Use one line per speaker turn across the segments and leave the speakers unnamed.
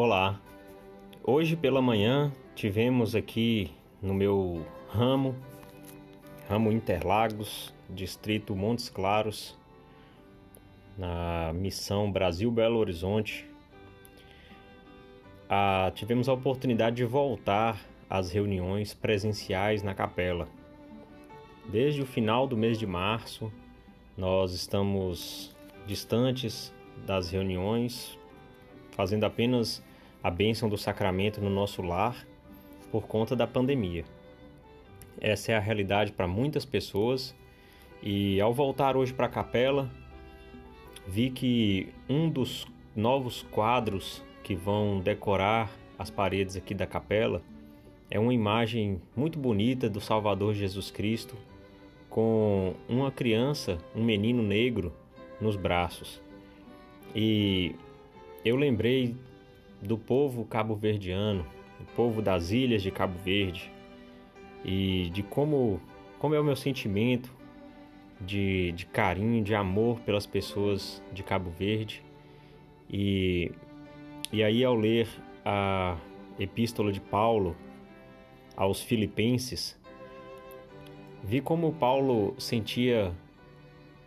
Olá. Hoje pela manhã tivemos aqui no meu ramo, ramo Interlagos, distrito Montes Claros, na missão Brasil Belo Horizonte, a, tivemos a oportunidade de voltar às reuniões presenciais na capela. Desde o final do mês de março, nós estamos distantes das reuniões, fazendo apenas a bênção do sacramento no nosso lar por conta da pandemia. Essa é a realidade para muitas pessoas e ao voltar hoje para a capela, vi que um dos novos quadros que vão decorar as paredes aqui da capela é uma imagem muito bonita do Salvador Jesus Cristo com uma criança, um menino negro nos braços. E eu lembrei do povo cabo-verdiano, o povo das ilhas de Cabo Verde, e de como, como é o meu sentimento de, de carinho, de amor pelas pessoas de Cabo Verde. E, e aí, ao ler a epístola de Paulo aos Filipenses, vi como Paulo sentia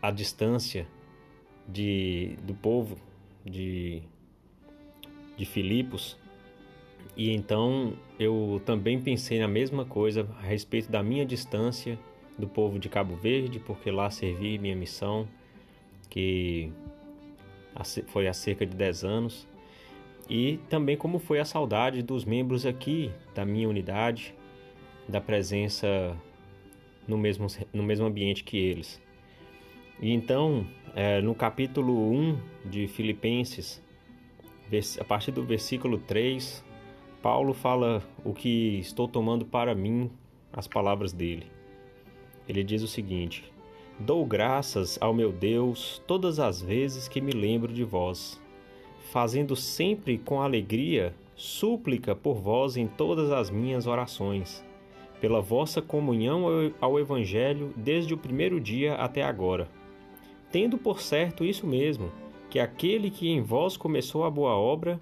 a distância de, do povo de de Filipos. E então eu também pensei na mesma coisa a respeito da minha distância do povo de Cabo Verde, porque lá servi minha missão, que foi há cerca de 10 anos, e também como foi a saudade dos membros aqui da minha unidade, da presença no mesmo, no mesmo ambiente que eles. E então, é, no capítulo 1 de Filipenses, a partir do versículo 3, Paulo fala o que estou tomando para mim, as palavras dele. Ele diz o seguinte: Dou graças ao meu Deus todas as vezes que me lembro de vós, fazendo sempre com alegria súplica por vós em todas as minhas orações, pela vossa comunhão ao Evangelho desde o primeiro dia até agora. Tendo por certo isso mesmo, que aquele que em vós começou a boa obra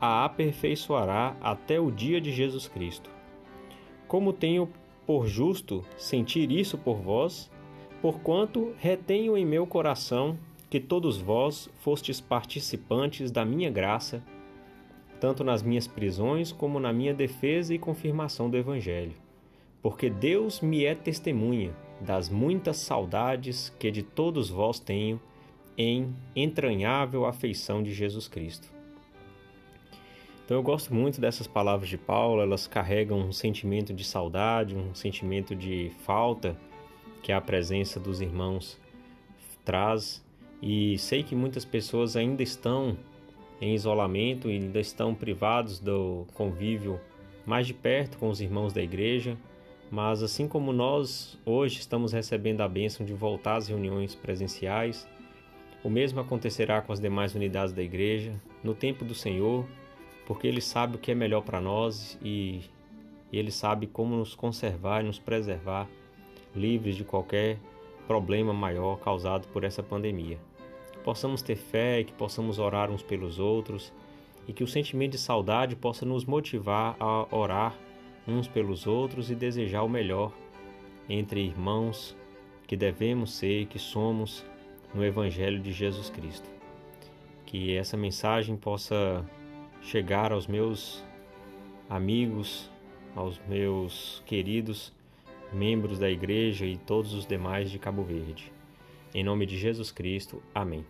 a aperfeiçoará até o dia de Jesus Cristo. Como tenho por justo sentir isso por vós, porquanto retenho em meu coração que todos vós fostes participantes da minha graça, tanto nas minhas prisões como na minha defesa e confirmação do Evangelho. Porque Deus me é testemunha das muitas saudades que de todos vós tenho em entranhável afeição de Jesus Cristo. Então eu gosto muito dessas palavras de Paulo, elas carregam um sentimento de saudade, um sentimento de falta que a presença dos irmãos traz, e sei que muitas pessoas ainda estão em isolamento e ainda estão privados do convívio mais de perto com os irmãos da igreja, mas assim como nós hoje estamos recebendo a bênção de voltar às reuniões presenciais, o mesmo acontecerá com as demais unidades da igreja no tempo do Senhor, porque Ele sabe o que é melhor para nós e Ele sabe como nos conservar e nos preservar livres de qualquer problema maior causado por essa pandemia. Que possamos ter fé e que possamos orar uns pelos outros e que o sentimento de saudade possa nos motivar a orar uns pelos outros e desejar o melhor entre irmãos que devemos ser, que somos no Evangelho de Jesus Cristo. Que essa mensagem possa chegar aos meus amigos, aos meus queridos membros da igreja e todos os demais de Cabo Verde. Em nome de Jesus Cristo, amém.